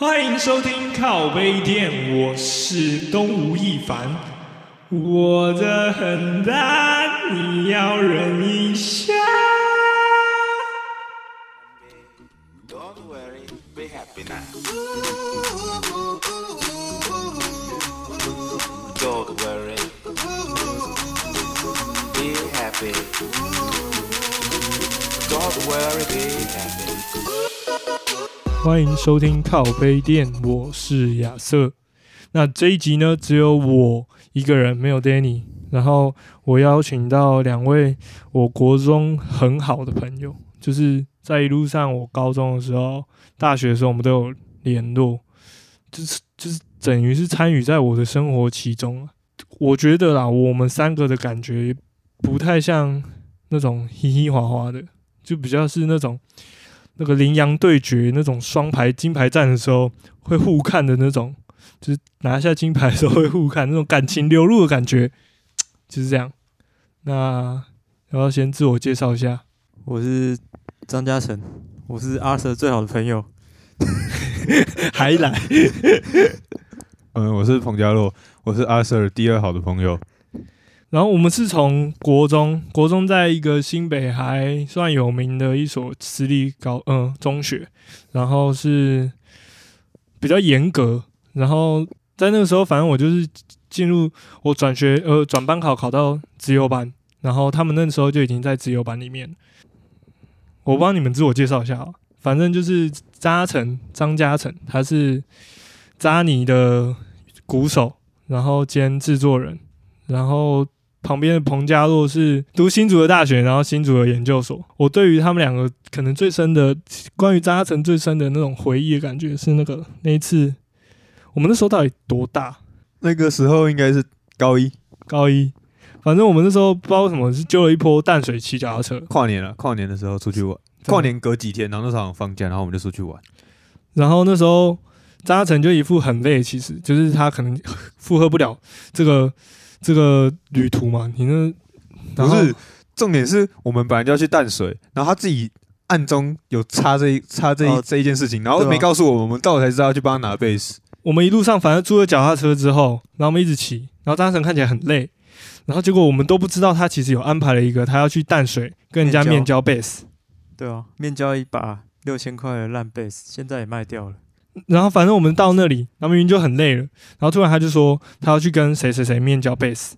欢迎收听靠背店，我是东吴亦凡。我的很大，你要忍一下。Don't worry, be happy now. Don't worry, be happy. Don't worry, be happy. 欢迎收听靠背店，我是亚瑟。那这一集呢，只有我一个人，没有 Danny。然后我邀请到两位我国中很好的朋友，就是在一路上，我高中的时候、大学的时候，我们都有联络，就是就是等于是参与在我的生活其中。我觉得啦，我们三个的感觉不太像那种嘻嘻哈哈的，就比较是那种那个羚羊对决那种双排金牌战的时候会互看的那种，就是拿下金牌的时候会互看那种感情流露的感觉，就是这样。那然后先自我介绍一下，我是张嘉诚，我是阿 Sir 最好的朋友。还来，嗯，我是彭家洛，我是阿 Sir 第二好的朋友。然后我们是从国中，国中在一个新北还算有名的一所私立高嗯中学，然后是比较严格，然后在那个时候，反正我就是进入我转学呃转班考考到自由班，然后他们那时候就已经在自由班里面。我帮你们自我介绍一下啊，反正就是嘉诚张嘉诚，他是扎尼的鼓手，然后兼制作人，然后旁边的彭家洛是读新竹的大学，然后新竹的研究所。我对于他们两个可能最深的关于张嘉诚最深的那种回忆的感觉是那个那一次，我们那时候到底多大？那个时候应该是高一高一，反正我们那时候不知道为什么是揪了一波淡水骑脚踏车，跨年了，跨年的时候出去玩，跨年隔几天，然后那时候放假，然后我们就出去玩。然后那时候扎诚就一副很累，其实就是他可能 负荷不了这个这个旅途嘛。你那不是，重点是我们本来就要去淡水，然后他自己暗中有插这一插这一、哦这一件事情，然后没告诉我们，我们到了才知道要去帮他拿贝斯。我们一路上反正租了脚踏车之后，然后我们一直骑，然后扎诚看起来很累，然后结果我们都不知道他其实有安排了一个他要去淡水跟人家面面交贝斯，对啊，面交一把六千块的烂贝斯，现在也卖掉了。然后反正我们到那里，然后明明就很累了，然后突然他就说他要去跟谁谁谁面交贝斯，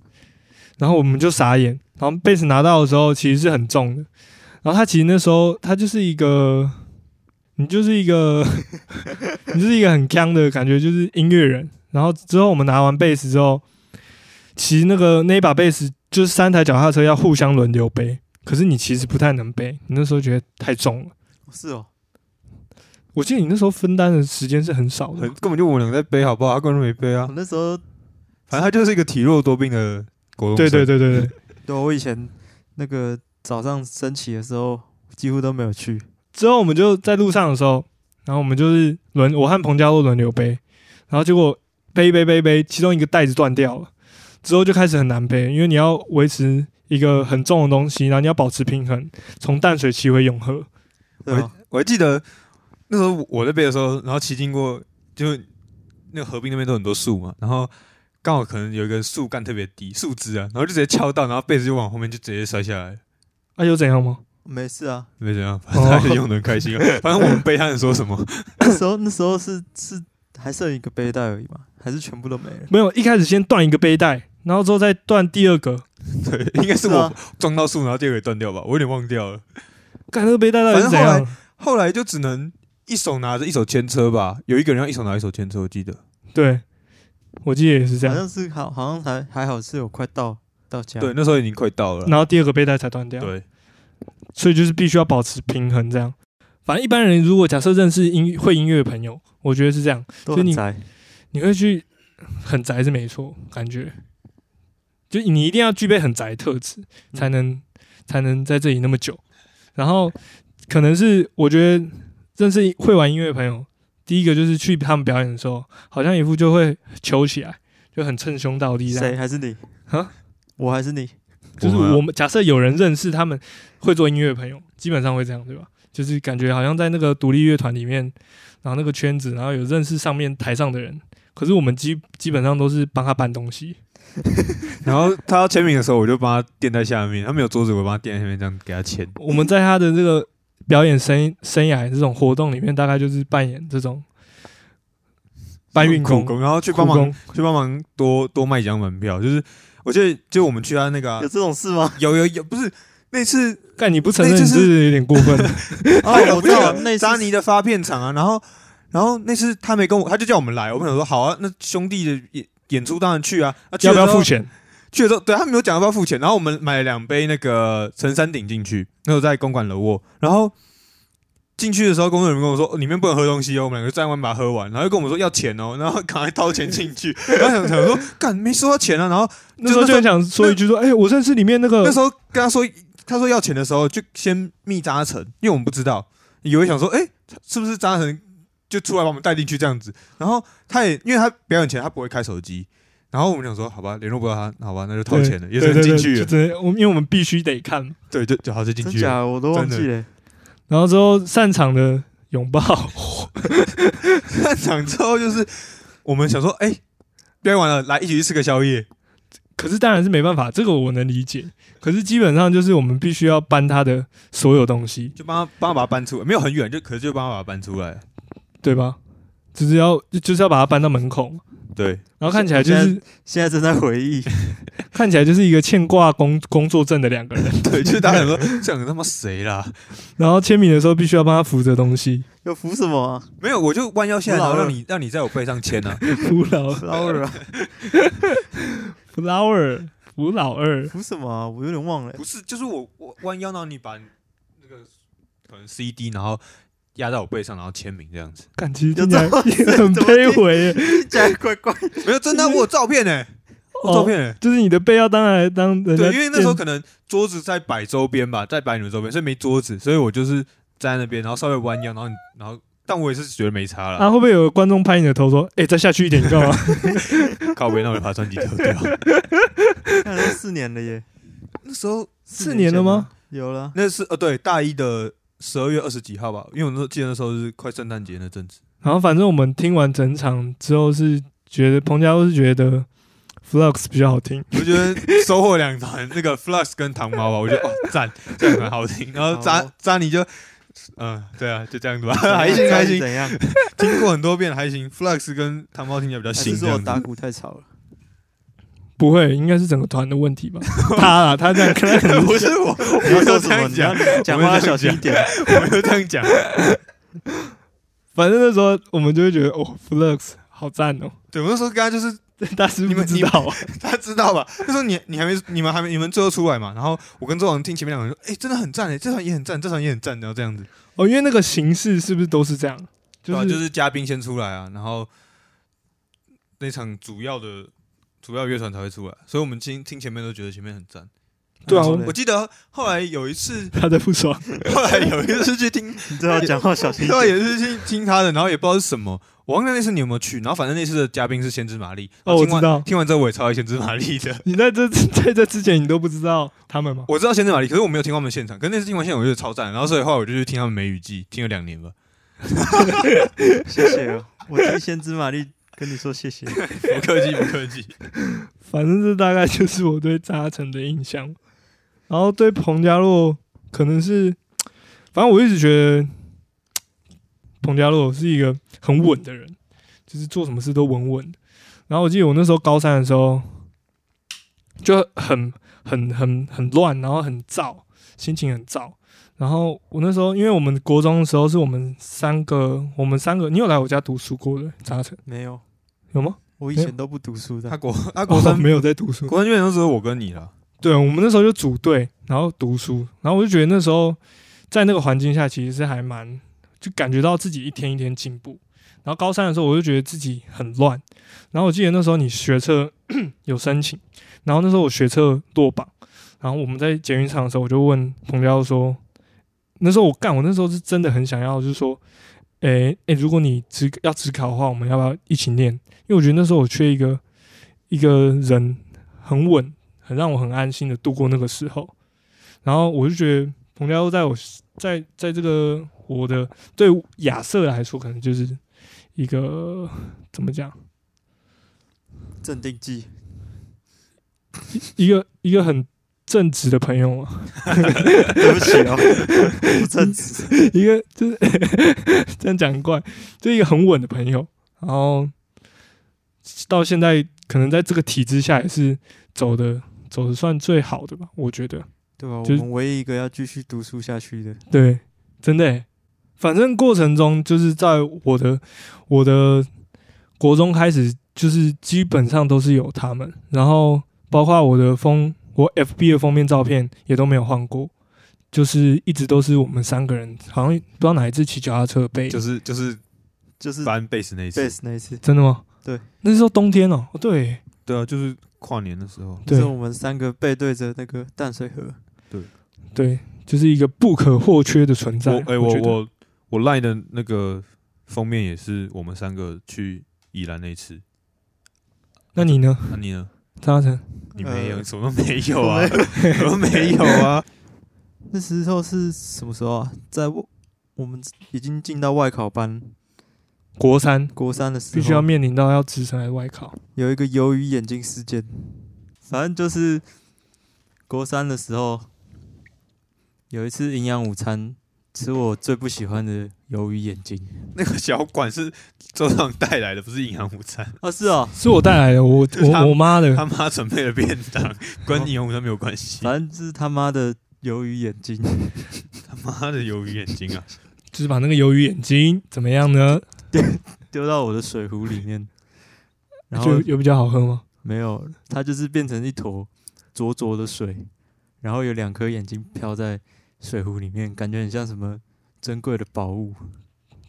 然后我们就傻眼，然后贝斯拿到的时候其实是很重的，然后他其实那时候他就是一个，你就是一个，你就是一个很强的感觉，就是音乐人。然后之后我们拿完贝斯之后，其实那个那一把贝斯就是三台脚踏车要互相轮流背，可是你其实不太能背，你那时候觉得太重了。是哦，我记得你那时候分担的时间是很少的很，根本就我们两个在背，好不好？他根本就没背啊我。那时候反正他就是一个体弱多病的国中对对生。对对对。对 我以前那个早上升旗的时候，几乎都没有去。之后我们就在路上的时候，然后我们就是轮我和彭佳洛轮流背，然后结果背一背背一背，其中一个袋子断掉了，之后就开始很难背，因为你要维持一个很重的东西，然后你要保持平衡，从淡水骑回永和。对啊，我还记得那时候我在背的时候，然后骑经过，就那个河滨那边都很多树嘛，然后刚好可能有一个树干特别低，树枝啊，然后就直接敲到，然后被子就往后面就直接摔下来，啊，有怎样吗？没事啊。没怎样，反正他还是用的很开心啊。反正我们背他能说什么？那时候那时候是是还剩一个背带而已嘛，还是全部都没了？没有，一开始先断一个背带，然后之后再断第二个，对，应该是我撞到树，然后第二个也断掉吧，我有点忘掉了。看那个背带到底是怎样？后来就只能一手拿着，一手牵车吧。有一个人要一手拿，一手牵车，我记得。对，我记得也是这样好样，像是好好像还还好是有快到到家。对，那时候已经快到了。然后第二个背带才断掉。对，所以就是必须要保持平衡，这样。反正一般人如果假设认识音会音乐的朋友，我觉得是这样，所以你宅。你会去很宅是没错，感觉就你一定要具备很宅的特质，才能、才能在这里那么久。然后可能是我觉得认识会玩音乐的朋友，第一个就是去他们表演的时候，好像一副就会求起来，就很称兄道弟这样。谁还是你？啊？我还是你？就是我们假设有人认识他们会做音乐的朋友，基本上会这样，对吧？就是感觉好像在那个独立乐团里面，然后那个圈子，然后有认识上面台上的人，可是我们基基本上都是帮他搬东西。然后他要签名的时候，我就帮他垫在下面，他没有桌子，我帮他垫在下面，这样给他签。我们在他的这个表演生生涯这种活动里面，大概就是扮演这种搬运工、工，然后去帮忙去帮忙多多卖几张门票，就是我记得就我们去他那个啊、有这种事吗？有有有，不是那次干你不承认，就是有点过分了。啊，我知道那扎次尼的发片场啊，然后然后那次他没跟我，他就叫我们来，我朋友说好啊，那兄弟的演演出当然去啊，要不要付？钱？去了之后，对他没有讲要不要付钱，然后我们买了两杯那个陈山顶进去，那时候在公馆楼卧，然后。进去的时候，工作人员跟我说、哦里面不能喝东西哦，我们两个站完把它喝完，然后又跟我们说要钱哦，然后赶快掏钱进去，然后想想说干没收到钱啊，然后那时候就很想说一句说，哎、我认识里面那个那时候跟他说，他说要钱的时候，就先密扎成，因为我们不知道，以为想说，哎、是不是扎成就出来把我们带进去这样子。然后他也因为他表演前他不会开手机，然后我们想说，好吧，联络不到他，好吧，那就掏钱了，也只能进去了。我因为我们必须得看。对，就就好就进真去了。假的我都忘记了。然后之后散场的拥抱，散场 之后就是我们想说，哎、表演完了，来一起去吃个宵夜。可是当然是没办法，这个我能理解。可是基本上就是我们必须要搬他的所有东西，就帮他帮他把它搬出来，没有很远，就可是就帮他把它搬出来。对吧？就是要就是要把它搬到门口，对，然后看起来就是现在正在回忆，看起来就是一个欠挂工工作证的两个人，对，就是大家想说，这两个他妈谁啦？然后签名的时候必须要帮他扶着东西，要扶什么啊没有，我就弯腰下来，然后让你让你在我背上签啊。扶老？flower 啊，flower 扶老二，扶什么啊？我有点忘了。不是，就是我我弯腰，然后你把那个可能 CD，然后压在我背上，然后签名这样子。感其实有听起来这种事 很卑微耶，听起来怪怪。没有，真的啊，我有照片呢，我照片呢。就是你的背要当来当人对，因为那时候可能桌子在摆周边吧，在摆你们周边，所以没桌子，所以我就是站在那边，然后稍微弯腰，然后然后，但我也是觉得没差啊，了。会不会有观众拍你的头说：“哎、再下去一点，你干嘛 靠背，那我就把专辑丢掉。看都四年了耶，那时候？”四年了吗？有了，那是呃，对，大一的十二月二十几号吧，因为我那时候记得那时候是快圣诞节那阵子。然后反正我们听完整场之后是觉得彭佳都是觉得 Flux 比较好听，我觉得收获两团，那个 Flux 跟糖猫吧，我觉得哦赞，这样很好听。然后扎好扎尼就，嗯，对啊，就这样子吧，还行还行，怎样？听过很多遍还行。Flux 跟糖猫听起来比较新，是我打鼓太吵了？不会，应该是整个团的问题吧？他啊，他这样可能可能不是我，你要我说什么？有这样讲，讲话要小心一点。我没有这样讲。反正那时候我们就会觉得哦，Flux 好赞哦，对，我那时候跟他就是 大师不你们知道啊，他知道吧？那时候你你还没你们还没你们最后出来嘛？然后我跟周王听前面两个人说，哎，真的很赞哎，这场也很赞，这场也很赞，然后这样子。哦，因为那个形式是不是都是这样？就对啊，就是嘉宾先出来啊，然后那场主要的主要乐团才会出来，所以我们听听前面都觉得前面很赞。对啊我我记得后来有一次，他在不爽，后来有一次去听，你知道讲话小心一后来点。也是去听他的，然后也不知道是什么，我忘了那次你有没有去，然后反正那次的嘉宾是先知玛丽。哦，我听完知道。听完之后我也超爱先知玛丽的，你在这在这之前你都不知道他们吗？我知道先知玛丽，可是我没有听他们现场，可是那次听完现场我觉得超赞，然后所以后来我就去听他们梅雨季，听了两年吧，谢谢哦，我听先知玛丽跟你说谢谢。不客气不客气。反正这大概就是我对扎城的印象。然后对彭家洛可能是，反正我一直觉得彭家洛是一个很稳的人，就是做什么事都稳稳的。然后我记得我那时候高三的时候，就很很很很乱，然后很燥，心情很燥。然后我那时候，因为我们国中的时候是我们三个，我们三个，你有来我家读书过的扎成没有，有吗？我以前都不读书的。他国他国三哦 没有在读书，国三基本上只有我跟你了，对，我们那时候就组队，然后读书，然后我就觉得那时候在那个环境下，其实是还蛮就感觉到自己一天一天进步。然后高三的时候，我就觉得自己很乱。然后我记得那时候你学测 有申请，然后那时候我学测落榜，然后我们在捷运上的时候，我就问彭教说，那时候我干，我那时候是真的很想要，就是说，诶、诶、如果你只要只考的话，我们要不要一起念？因为我觉得那时候我缺一个一个人很稳，很让我很安心的度过那个时候。然后我就觉得彭佳佑在我在在这个我的对亚瑟来说，可能就是一个怎么讲，镇定剂，一个一个很正直的朋友吗，对不起哦，不正直。一个就是 这样讲很怪，就一个很稳的朋友，然后到现在可能在这个体制下也是走的走的算最好的吧，我觉得。对吧？我就是们唯一一个要继续读书下去的，对，真的欸，反正过程中就是在我的我的国中开始，就是基本上都是有他们，然后包括我的封我 FB 的封面照片也都没有换过，就是一直都是我们三个人，好像不知道哪一次骑脚踏车背，就是就是就是搬贝斯那一次，base 那一次，真的吗？对，那时候冬天哦、哦对。对啊，就是跨年的时候，对。是我们三个背对着那个淡水河，对。对，就是一个不可或缺的存在。我哎、我我我赖的那个封面也是我们三个去宜兰那一次，那你呢，那、你呢？张嘉诚？你没有，呃什么都没有啊，什 么都没有啊。那时候是什么时候啊？在我我们已经进到外考班国三国三的时候，必须要面临到要直升还是外考？有一个鱿鱼眼睛事件，反正就是国三的时候，有一次营养午餐吃我最不喜欢的鱿鱼眼睛。那个小馆是周长带来的，不是营养午餐，啊，是哦，是我带来的，我我我妈的。他妈准备了便当，跟营养午餐没有关系。反正就是他妈的鱿鱼眼睛。他妈的鱿鱼眼睛啊！就是把那个鱿鱼眼睛怎么样呢？丢丢到我的水壶里面，然后有比较好喝吗？没有，它就是变成一坨浊浊的水，然后有两颗眼睛飘在水壶里面，感觉很像什么珍贵的宝物，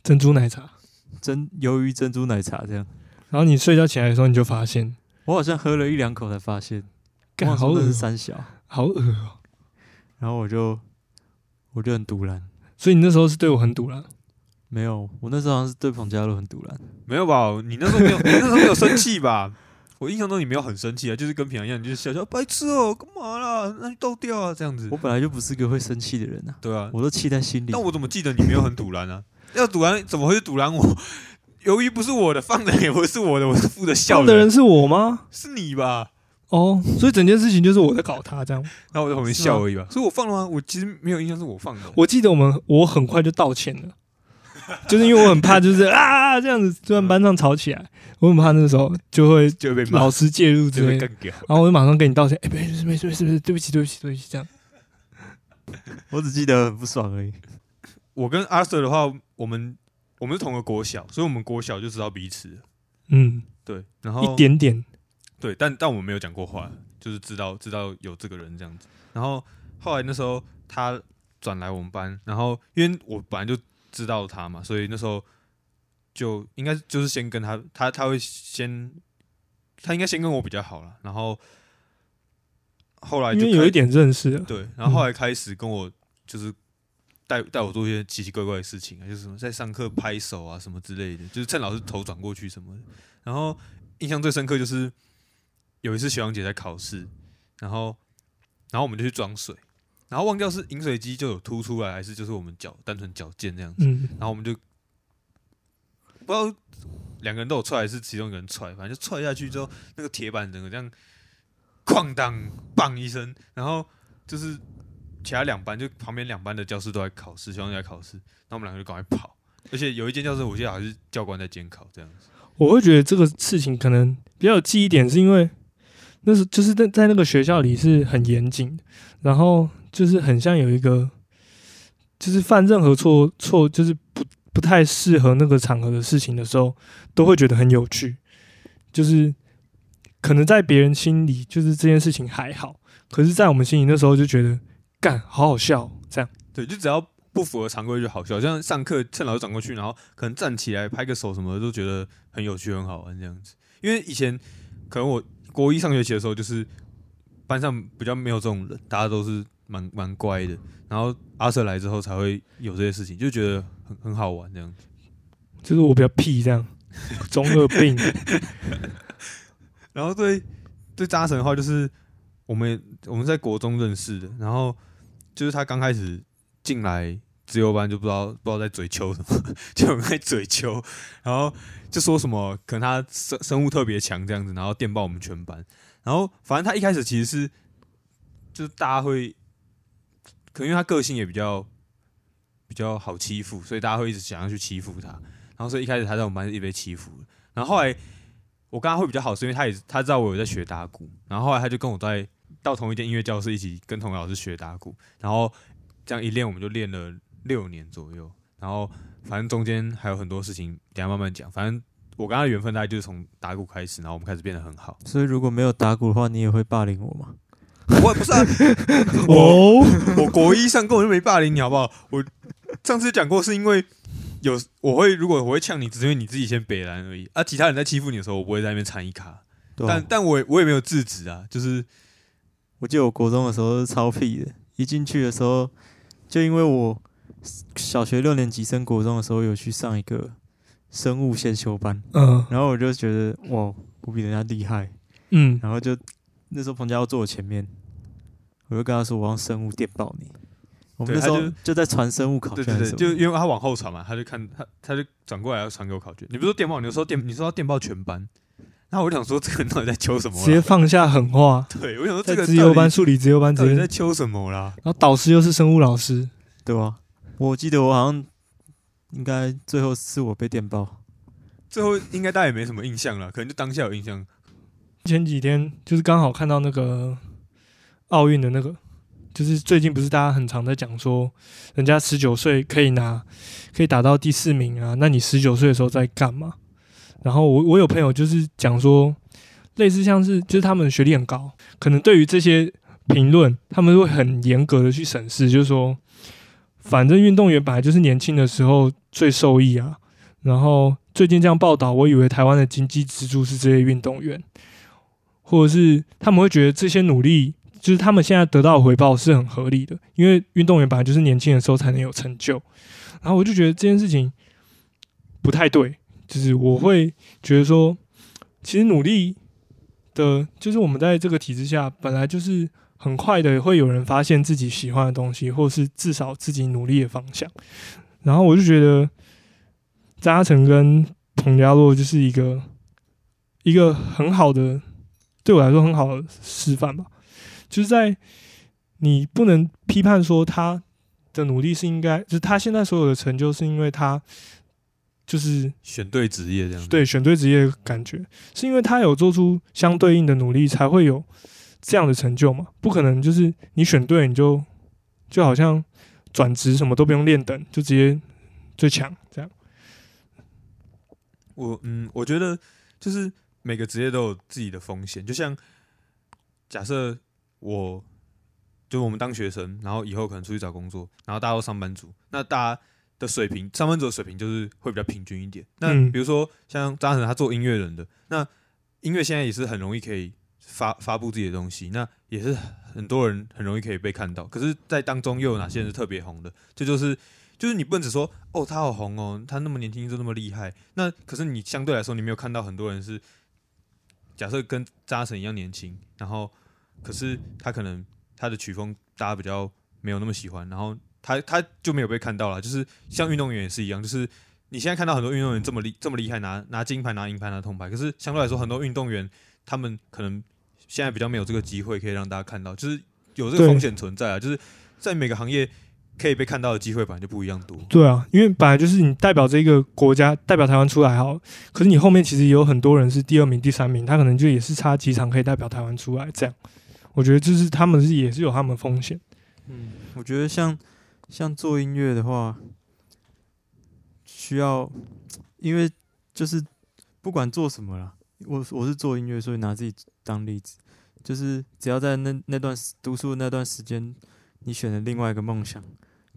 珍珠奶茶。珍鱿鱼珍珠奶茶这样。然后你睡觉起来的时候，你就发现，我好像喝了一两口才发现，干好恶三小，好恶哦。然后我就我就很堵然，所以你那时候是对我很堵然。没有，我那时候好像是对彭佳乐很堵然，没有吧？你那时候没有，你那时候没有生气吧？我印象中你没有很生气啊，就是跟平常一样，你就是笑笑，白痴哦、干嘛啦？那你倒掉啊，这样子我。本来就不是个会生气的人啊，对啊，我都气在心里但。我怎么记得你没有很堵拦啊？要堵拦怎么会是堵拦我？由于不是我的，放的也不是我的，我是负责笑笑的人是我吗？是你吧？哦，所以整件事情就是我在搞他这样。然后我在旁边笑而已吧。所以我放了吗？我其实没有印象是我放的。我记得我们我很快就道歉了，就是因为我很怕就是啊这样子，突然班上吵起来，我很怕那个时候就会就会被老，师介入之类。然后我就马上跟你道歉，哎、没事没事没事没事，对不起对不起对不起，这样。我只记得很不爽而已。我跟阿 Sir 的话，我们我们是同个国小，所以我们国小就知道彼此。嗯，对，然后一点点，对，但但我们没有讲过话，就是知道知道有这个人这样子。然后后来那时候他转来我们班，然后因为我本来就知道他嘛，所以那时候就应该就是先跟他，他他会先，他应该先跟我比较好了。然后后来就开因为有一点认识了，对，然后后来开始跟我就是带带我做一些奇奇怪怪的事情啊，就是什么在上课拍手啊什么之类的，就是趁老师头转过去什么的。然后印象最深刻就是有一次学长姐在考试，然后然后我们就去装水，然后忘掉是饮水机就有凸出来，还是就是我们脚单纯脚尖这样子，嗯，然后我们就不知道两个人都有踹，还是其中一个人踹，反正就踹下去之后，那个铁板整个这样哐当棒一声，然后就是其他两班就旁边两班的教室都在考试，学生在考试，那我们两个就赶快跑，而且有一间教室我记得好像是教官在监考这样子，我会觉得这个事情可能比较有记忆点，是因为那是就是在在那个学校里是很严谨，然后就是很像有一个，就是犯任何错错就是不不太适合那个场合的事情的时候，都会觉得很有趣，就是可能在别人心里就是这件事情还好，可是在我们心里那时候就觉得干好好笑这样，对，就只要不符合常规就好笑，像上课趁老师转过去，然后可能站起来拍个手什么的，都觉得很有趣很好玩这样子。因为以前可能我国一上学期的时候，就是班上比较没有这种人，大家都是蛮蛮乖的。然后阿 Sir 来之后才会有这些事情，就觉得很很好玩这样子。就是我比较屁这样，中二病。然后对对扎神的话，就是我们我们在国中认识的，然后就是他刚开始进来自由班就不知道不知道在嘴秋什么，就很爱嘴秋，然后就说什么可能他生生物特别强这样子，然后电爆我们全班，然后反正他一开始其实是就是大家会，可能因为他个性也比较比较好欺负，所以大家会一直想要去欺负他，然后所以一开始他在我们班是一被欺负，然后后来我跟他会比较好，是因为他也他知道我有在学打鼓，然后后来他就跟我在到同一间音乐教室一起跟同老师学打鼓，然后这样一练我们就练了六年左右，然后反正中间还有很多事情，等下慢慢讲。反正我跟他的缘分大概就是从打鼓开始，然后我们开始变得很好。所以如果没有打鼓的话，你也会霸凌我吗？我也不是、啊，我哦，我国一上根本就没霸凌你，好不好？我上次讲过，是因为有我会如果我会呛你，只是因为你自己先北蓝而已。啊。其他人在欺负你的时候，我不会在那边掺一卡，对啊。但但我也我也没有制止啊，就是我记得我国中的时候是超屁的，一进去的时候，就因为我小学六年级升国中的时候有去上一个生物先修班，嗯。然后我就觉得哇，我比人家厉害，嗯，然后就那时候彭佳要坐我前面，我就跟他说我用生物电爆你。我们那时候就就在传生物考对对对，卷还是什么，就因为他往后传嘛，他就看他他就转过来要传给我考卷。你不是说电报，你就说电，你说要电报全班，然后我就想说这个人到底在求什么直接？放下狠话，对，我想说在这个资优班、到数理资优班底到底直接，在求什么啦？然后导师又是生物老师，对吧？我记得我好像应该最后是我被电报，最后应该大家也没什么印象了，可能就当下有印象。前几天就是刚好看到那个奥运的那个，就是最近不是大家很常在讲说，人家十九岁可以拿可以打到第四名啊，那你十九岁的时候在干嘛？然后我我有朋友就是讲说，类似像是就是他们的学历很高，可能对于这些评论，他们会很严格的去审视，就是说，反正运动员本来就是年轻的时候最受益啊。然后最近这样报道，我以为台湾的经济支柱是这些运动员。或者是他们会觉得这些努力，就是他们现在得到的回报是很合理的，因为运动员本来就是年轻的时候才能有成就。然后我就觉得这件事情不太对，就是我会觉得说，其实努力的，就是我们在这个体制下，本来就是很快的会有人发现自己喜欢的东西，或是至少自己努力的方向。然后我就觉得张嘉诚跟彭佳洛就是一个一个很好的。对我来说很好的示范吧，就是在你不能批判说他的努力是应该，就是他现在所有的成就是因为他就是选对职业这样，，对选对职业的感觉，是因为他有做出相对应的努力，才会有这样的成就嘛？不可能就是你选对你就就好像转职什么都不用练等，就直接最强这样。我嗯，我觉得就是每个职业都有自己的风险，就像假设我就我们当学生，然后以后可能出去找工作，然后大家都上班族，那大家的水平，上班族的水平就是会比较平均一点。那嗯比如说像张恒他做音乐人的，那音乐现在也是很容易可以发发布自己的东西，那也是很多人很容易可以被看到。可是，在当中又有哪些人是特别红的？这就是就是你不能只说哦，他好红哦，他那么年轻就那么厉害。那可是你相对来说，你没有看到很多人是假设跟扎神一样年轻，然后可是他可能他的曲风大家比较没有那么喜欢，然后他他就没有被看到了。就是像运动员也是一样，就是你现在看到很多运动员这么厉这么厉害，拿拿金牌、拿银牌、拿铜牌，可是相对来说，很多运动员他们可能现在比较没有这个机会可以让大家看到，就是有这个风险存在啊。就是在每个行业可以被看到的机会本来就不一样多。对啊，因为本来就是你代表这个国家，代表台湾出来好，可是你后面其实也有很多人是第二名、第三名，他可能就也是差几场可以代表台湾出来。这样，我觉得就是他们是也是有他们风险。嗯，我觉得像像做音乐的话，需要，因为就是不管做什么啦，我我是做音乐，所以拿自己当例子，就是只要在那那段读书的那段时间，你选了另外一个梦想，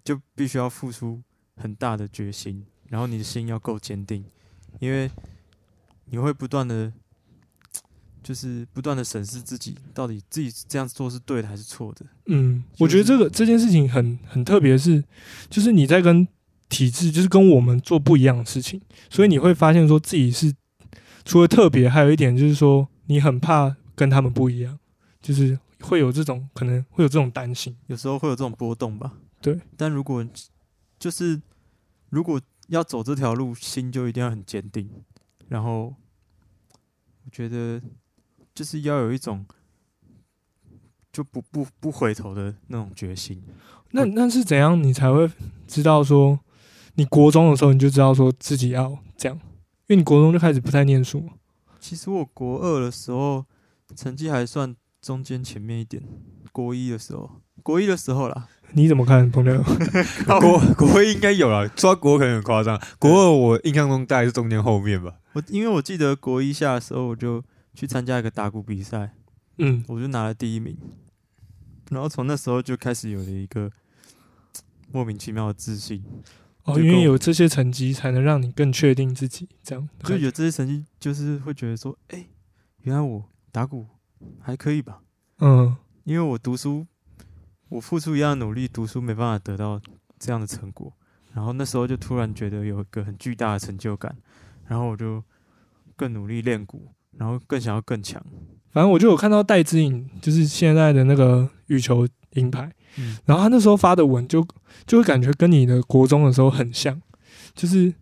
就必须要付出很大的决心，然后你的心要够坚定，因为你会不断的。就是不断的审视自己，到底自己这样做是对的还是错的。嗯，是我觉得这个这件事情很很特别，是就是你在跟体制，就是跟我们做不一样的事情，所以你会发现说自己是除了特别，还有一点就是说你很怕跟他们不一样，就是会有这种可能会有这种担心。有时候会有这种波动吧。对，但如果就是如果要走这条路，心就一定要很坚定。然后我觉得就是要有一种就不不不回头的那种决心。那那是怎样你才会知道说，你国中的时候你就知道说自己要这样，因为你国中就开始不太念书。其实我国二的时候成绩还算中间前面一点，国一的时候，国一的时候啦，你怎么看，朋友？国国一应该有了，抓国可能很夸张。国二我印象中大概是中间后面吧。我因为我记得国一下的时候，我就去参加一个打鼓比赛，嗯，我就拿了第一名，然后从那时候就开始有了一个莫名其妙的自信，哦，因为有这些成绩，才能让你更确定自己这样。就有这些成绩，就是会觉得说，哎、原来我打鼓还可以吧？嗯，因为我读书，我付出一样的努力，读书没办法得到这样的成果，然后那时候就突然觉得有一个很巨大的成就感，然后我就更努力练鼓，然后更想要更强。反正我就有看到戴之颖，就是现在的那个羽球银牌，嗯，然后他那时候发的文就就会感觉跟你的国中的时候很像，就是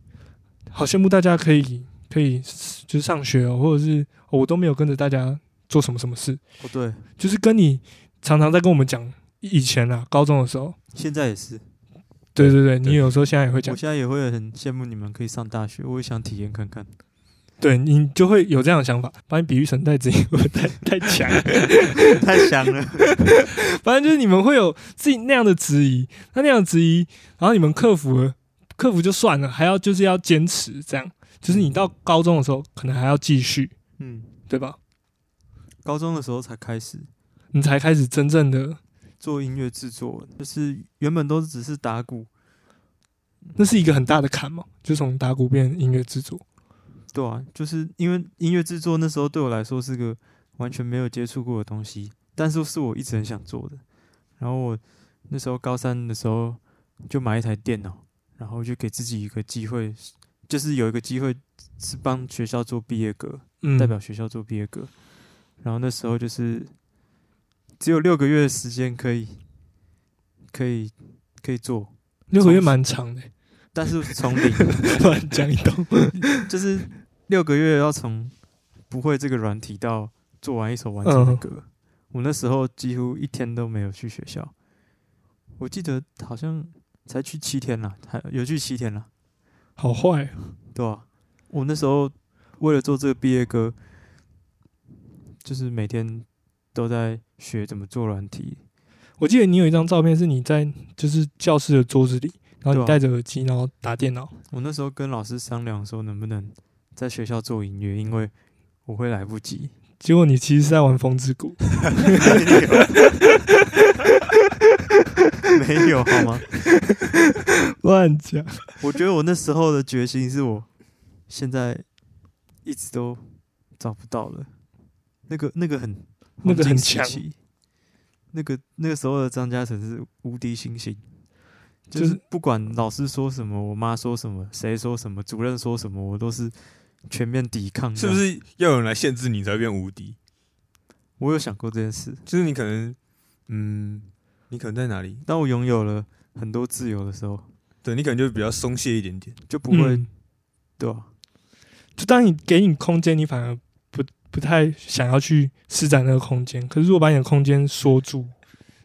好羡慕大家可以可以就是上学哦，或者是、哦我都没有跟着大家做什么什么事，哦对，就是跟你常常在跟我们讲以前啊，高中的时候，现在也是，对对对，你有时候现在也会讲。我，现在也会很羡慕你们可以上大学，我也想体验看看。对你就会有这样的想法，把你比喻成戴子颖会不会太 太强？太强了，反正就是你们会有自己那样的质疑，那那样的质疑，然后你们克服了，克服就算了，还要就是要坚持，这样。就是你到高中的时候可能还要继续，嗯，对吧？高中的时候才开始。你才开始真正的，做音乐制作，就是原本都只是打鼓，那是一个很大的坎嘛，就从打鼓变音乐制作。对啊，就是因为音乐制作那时候对我来说是个完全没有接触过的东西，但是是我一直很想做的。然后我那时候高三的时候就买一台电脑，然后就给自己一个机会，就是有一个机会是帮学校做毕业歌，嗯，代表学校做毕业歌。然后那时候就是只有六个月的时间可以可以可以做，六个月蛮长的，但是从零。乱讲一通。就是六个月要从不会这个软体到做完一首完整的嗯。歌。我那时候几乎一天都没有去学校，我记得好像才去七天啦，还有去七天啦，好坏，对啊、我那时候为了做这个毕业歌，就是每天都在学怎么做软体。我记得你有一张照片是你在就是教室的桌子里，然后你戴着耳机，然后打电脑。我那时候跟老师商量说，能不能在学校做音乐，因为我会来不及。结果你其实是在玩风之谷，没有好吗？乱讲。我觉得我那时候的决心是我现在一直都找不到了。那个那个很那个很强那个那个时候的张嘉诚是无敌星星，就就是是不管老师说什么，我妈说什么，谁说什么，主任说什么，我都是全面抵抗。是不？是要有人来限制你才变无敌？我有想过这件事。就是你可能，嗯，你可能在哪里？当我拥有了很多自由的时候，对你可能就比较松懈一点点。就不会、嗯对吧、就当你给你空间，你反而不不太想要去施展那个空间。可是如果把你的空间缩住，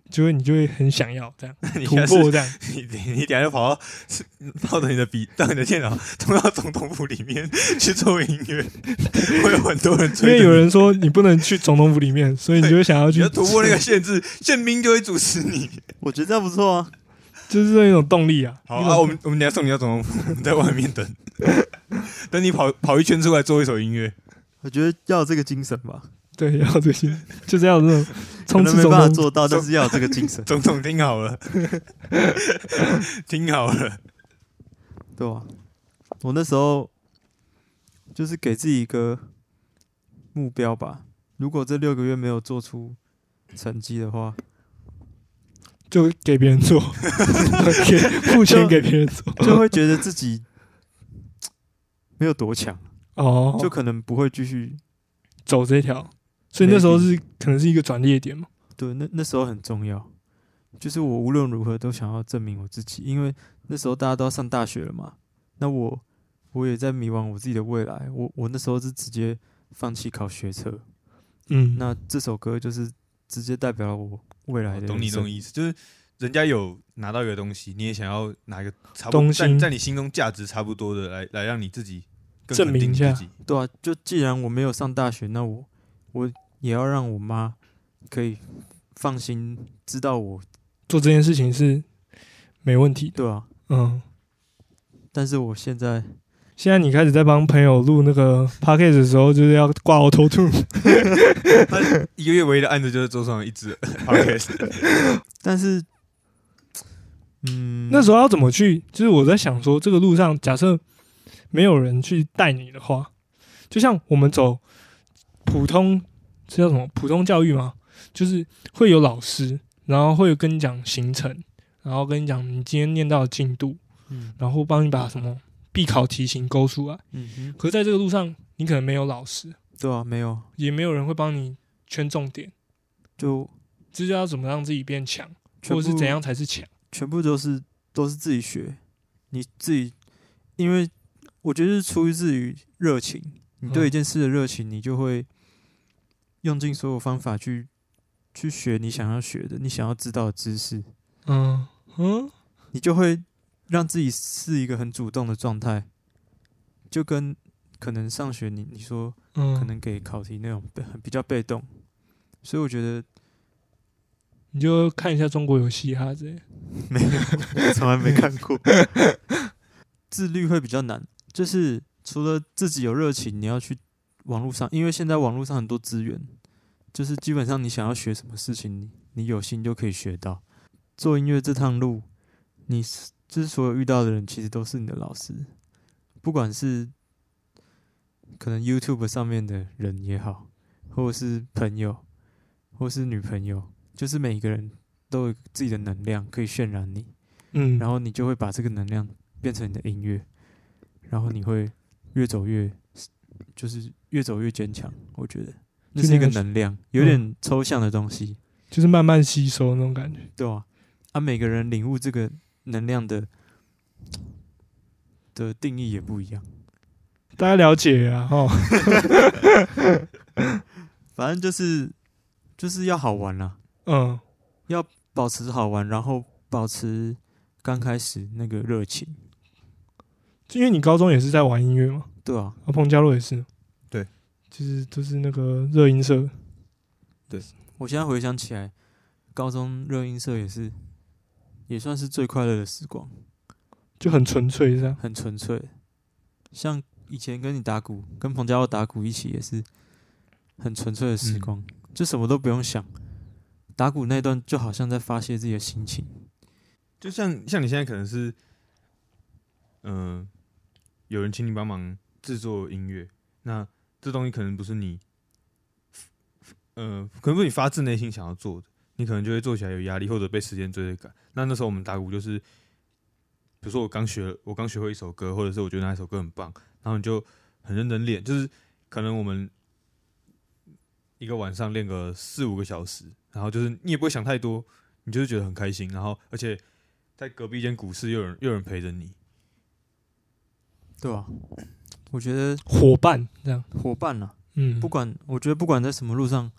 就会你就会很想要这样 突破这样。你你你等下就跑到抱着你的笔，到你的电脑，冲到总统府里面去做音乐，会有很多人因。为有人说你不能去总统府里面，所以你就会想要去你要突破那个限制，宪兵就会主持你。我觉得这样不错啊。就是一种动力啊。好啊，我们我们等下送你到总统府，我们在外面等，等你跑跑一圈出来做一首音乐。我觉得要有这个精神吧，对，要这些，就是要有这种 可冲能没办法刺总统。做到，但是要有这个精神，总统听好了，听好了，对吧、我那时候就是给自己一个目标吧，如果这六个月没有做出成绩的话，就给别人做，给付钱给别人做。就会觉得自己没有多强，哦，就可能不会继续。走这条，所以那时候是可能是一个转捩点嘛。对，那那时候很重要，就是我无论如何都想要证明我自己，因为那时候大家都要上大学了嘛，那我我也在迷惘我自己的未来，我我那时候是直接放弃考学车，嗯，那这首歌就是直接代表了我未来的懂你人生懂意思，就是人家有拿到一个东西，你也想要拿一个差不多东西在在你心中价值差不多的来来让你自己更证明一下。对啊，就既然我没有上大学，那我我也要让我妈可以放心知道我，做这件事情是没问题的。对啊。嗯，但是我现在现在你开始在帮朋友录那个 podcast 的时候，就是要挂 auto。他一个月唯一的案子就是桌上有一只 podcast，但是，嗯，那时候要怎么去？就是我在想说，这个路上假设没有人去带你的话，就像我们走普通，这叫什么？普通教育吗？就是会有老师，然后会跟你讲行程，然后跟你讲你今天念到的进度，嗯然后帮你把什么必考题型勾出来。嗯哼，可是在这个路上，你可能没有老师，对啊，没有，也没有人会帮你圈重点，就这就要怎么让自己变强，或者是怎样才是强？全部都是都是自己学，你自己，因为我觉得是出自于热情，你对嗯一件事的热情，你就会用尽所有方法去去学你想要学的，你想要知道的知识，嗯嗯你就会让自己是一个很主动的状态，就跟可能上学你你说嗯，可能给考题那种被比较被动，所以我觉得你就看一下中国有嘻哈之类的。没有，我从来没看过。自律会比较难，就是除了自己有热情，你要去网络上，因为现在网络上很多资源，就是基本上你想要学什么事情，你你有心就可以学到。做音乐这趟路，你是就是所有遇到的人，其实都是你的老师，不管是可能 YouTube 上面的人也好，或者是朋友，或是女朋友，就是每一个人都有自己的能量可以渲染你，嗯，然后你就会把这个能量变成你的音乐，然后你会越走越，就是越走越坚强。我觉得。那是一个能量，有点抽象的东西，就是慢慢吸收那种感觉。对啊、啊？每个人领悟这个能量的的定义也不一样，大家了解啊，哦，反正就是就是要好玩啦，嗯，要保持好玩，然后保持刚开始那个热情，就因为你高中也是在玩音乐嘛，对啊，啊，彭佳洛也是，对，就是就是那个热音社，对。我现在回想起来，高中热音社也是，也算是最快乐的时光，就很纯粹这样。很纯粹。像以前跟你打鼓，跟彭佳浩打鼓一起也是很纯粹的时光，就什么都不用想，打鼓那段就好像在发泄自己的心情。就像像你现在可能是，嗯、有人请你帮忙制作音乐，那这东西可能不是你，呃，可能不是你发自内心想要做的，你可能就会做起来有压力，或者被时间追着赶。那那时候我们打鼓就是，比如说我刚学，我刚学会一首歌，或者是我觉得那一首歌很棒，然后你就很认真练，就是可能我们一个晚上练个四五个小时，然后就是你也不会想太多，你就是觉得很开心，然后而且在隔壁间股市又有人又有人陪着你，对吧、我觉得伙伴这样，伙伴啊，嗯，不管我觉得不管在什么路上，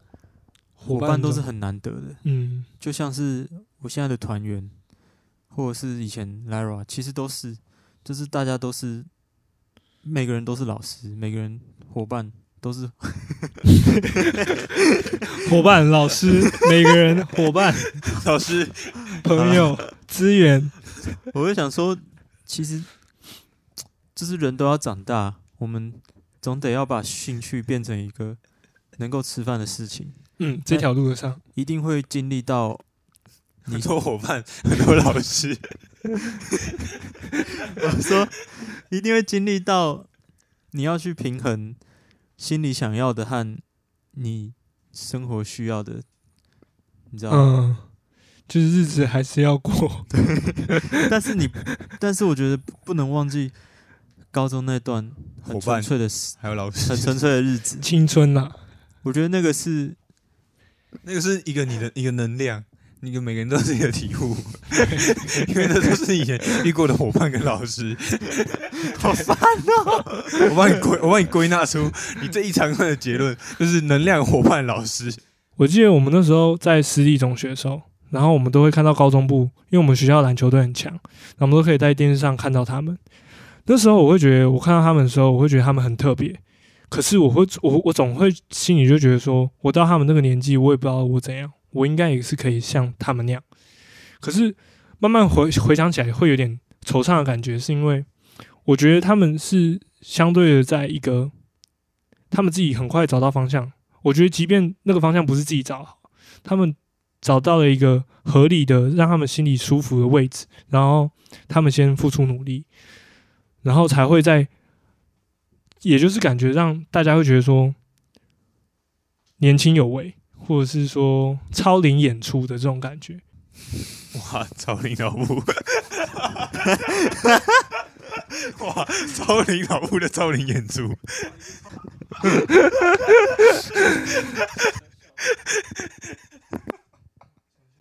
伙伙伴都是很难得的。嗯，就像是我现在的团员，或者是以前 Lara，其实都是，就是大家都是，每个人都是老师，每个人伙伴都是，伙伴、老师，每个人伙伴、老师朋友、资源，我就想说，其实就是人都要长大，我们总得要把兴趣变成一个能够吃饭的事情，嗯，这条路上，一定会经历到你很多伙伴，很多老师，我说一定会经历到你要去平衡心里想要的和你生活需要的，你知道吗？嗯，就是日子还是要过，但是你，但是我觉得不能忘记高中那段很伙伴纯粹的、还有老师很，纯粹的日子。青春呐、我觉得那个是那个是一个你的一个能量，你每个人都有自己的体悟，因为那都是以前遇过的伙伴跟老师。好烦哦！我帮你归，我帮你归纳出你这一长串的结论，就是能量伙伴老师。我记得我们那时候在私立中学的时候，然后我们都会看到高中部，因为我们学校篮球队很强，然后我们都可以在电视上看到他们。那时候我会觉得，我看到他们的时候，我会觉得他们很特别。可是我会，我我总会心里就觉得说，我到他们那个年纪，我也不知道我怎样，我应该也是可以像他们那样。可是慢慢回回想起来，会有点惆怅的感觉，是因为我觉得他们是相对的在一个，他们自己很快找到方向。我觉得，即便那个方向不是自己找，他们找到了一个合理的、让他们心里舒服的位置，然后他们先付出努力，然后才会在，也就是感觉让大家会觉得说年轻有为，或者是说超龄演出的这种感觉。哇，超龄老布！哇，超龄老布的超龄演出。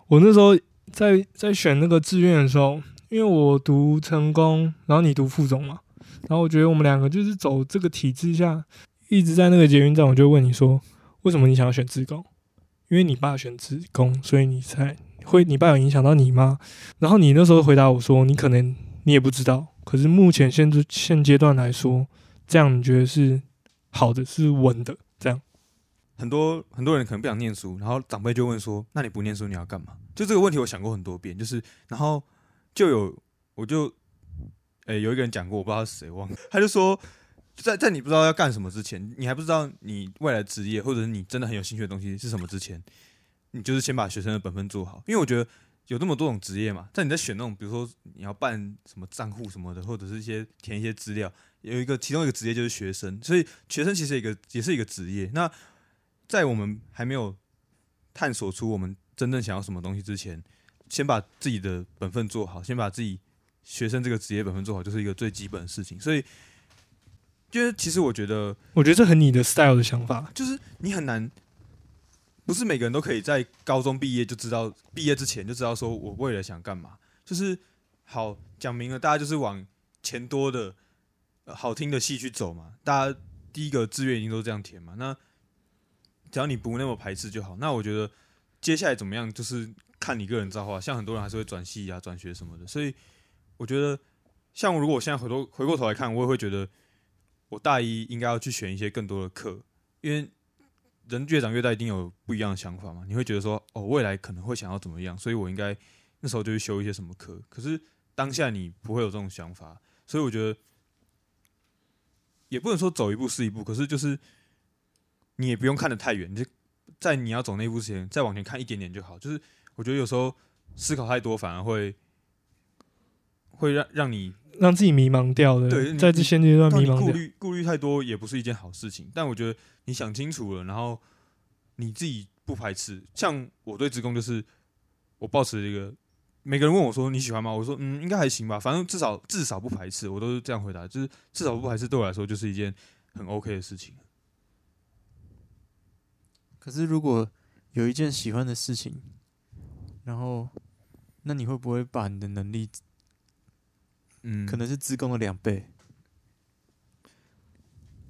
我那时候在在选那个志愿的时候，因为我读成功，然后你读附中嘛，然后我觉得我们两个就是走这个体制下，一直在那个捷运站，我就问你说，为什么你想要选职工？因为你爸选职工，所以你才会，你爸有影响到你吗？然后你那时候回答我说，你可能你也不知道，可是目前现现阶段来说，这样你觉得是好的，是稳的，这样。很多很多人可能不想念书，然后长辈就问说：“那你不念书你要干嘛？”就这个问题我想过很多遍，就是然后就有我就诶、有一个人讲过，我不知道是谁忘了，他就说在在你不知道要干什么之前，你还不知道你未来职业或者是你真的很有兴趣的东西是什么之前，你就是先把学生的本分做好，因为我觉得有那么多种职业嘛，在你在选那种比如说你要办什么账户什么的，或者是一些填一些资料，有一个其中一个职业就是学生，所以学生其实一个也是一个职业，那。在我们还没有探索出我们真正想要什么东西之前，先把自己的本分做好，先把自己学生这个职业本分做好，就是一个最基本的事情。所以，因为其实我觉得，我觉得这很你的 style 的想法，就是你很难，不是每个人都可以在高中毕业就知道，毕业之前就知道说我未来想干嘛。就是好讲明了，大家就是往钱多的、呃、好听的戏去走嘛。大家第一个志愿一定都这样填嘛。那只要你不那么排斥就好。那我觉得接下来怎么样，就是看你个人造化。像很多人还是会转系啊、转学什么的，所以我觉得，像如果我现在回头回过头来看，我也会觉得，我大一应该要去选一些更多的课，因为人越长越大，一定有不一样的想法嘛。你会觉得说，哦，未来可能会想要怎么样，所以我应该那时候就去修一些什么课。可是当下你不会有这种想法，所以我觉得也不能说走一步是一步，可是就是。你也不用看得太远，你就在你要走那一步之前，再往前看一点点就好。就是我觉得有时候思考太多，反而会会让让你让自己迷茫掉的。对，在这现阶段迷茫掉，顾虑顾虑太多也不是一件好事情。但我觉得你想清楚了，然后你自己不排斥。像我对职工就是我保持一个，每个人问我说你喜欢吗？我说嗯，应该还行吧，反正至少至少不排斥。我都是这样回答，就是至少不排斥，对我来说就是一件很 OK 的事情。可是如果有一件喜欢的事情，然后那你会不会把你的能力，嗯，可能是自贡的两倍？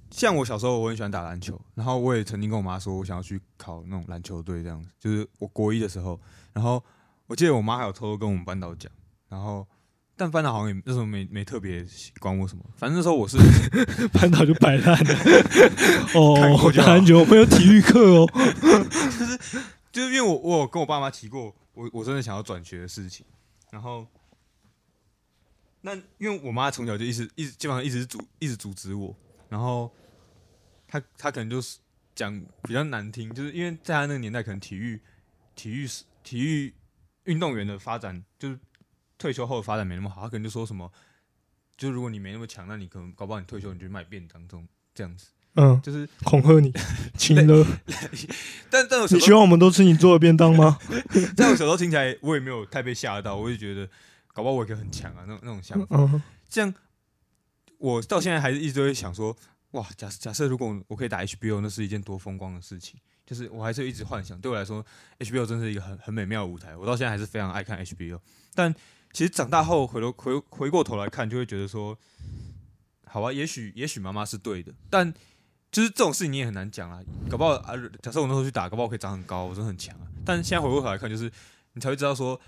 像我小时候我很喜欢打篮球，然后我也曾经跟我妈说，我想要去考那种篮球队这样子。就是我国一的时候，然后我记得我妈还有偷偷跟我们班导讲，然后但班导好像也那时候没没特别管我什么，反正那时候我是 班导就摆烂了。哦，打篮球我们有体育课哦。就是就是因为我我有跟我爸妈提过，我我真的想要转学的事情，然后那因为我妈从小就一直一直基本上一直阻一直阻止我，然后她她可能就是讲比较难听，就是因为在她那个年代，可能体育体育体育运动员的发展就是退休后的发展没那么好，她可能就说什么，就如果你没那么强，那你可能搞不好你退休你就卖便当这种这样子，嗯，就是恐吓你，亲了。但但你希望我们都吃你做的便当吗？在我小时候听起来，我也没有太被吓到，我就觉得搞不好我也可以很强啊，那种那种想法。嗯，这样，我到现在还是一直都会想说，哇，假假设如果我可以打 HBO，那是一件多风光的事情。就是我还是一直幻想，对我来说，HBO 真是一个很很美妙的舞台。我到现在还是非常爱看 HBO。但其实长大后回头回回过头来看，就会觉得说，好啊，也许也许妈妈是对的，但就是这种事情你也很难讲啊。搞不好啊，假设我那时候去打，搞不好我可以长很高，我真的很强啊。但现在回过头来看，就是你才会知道说，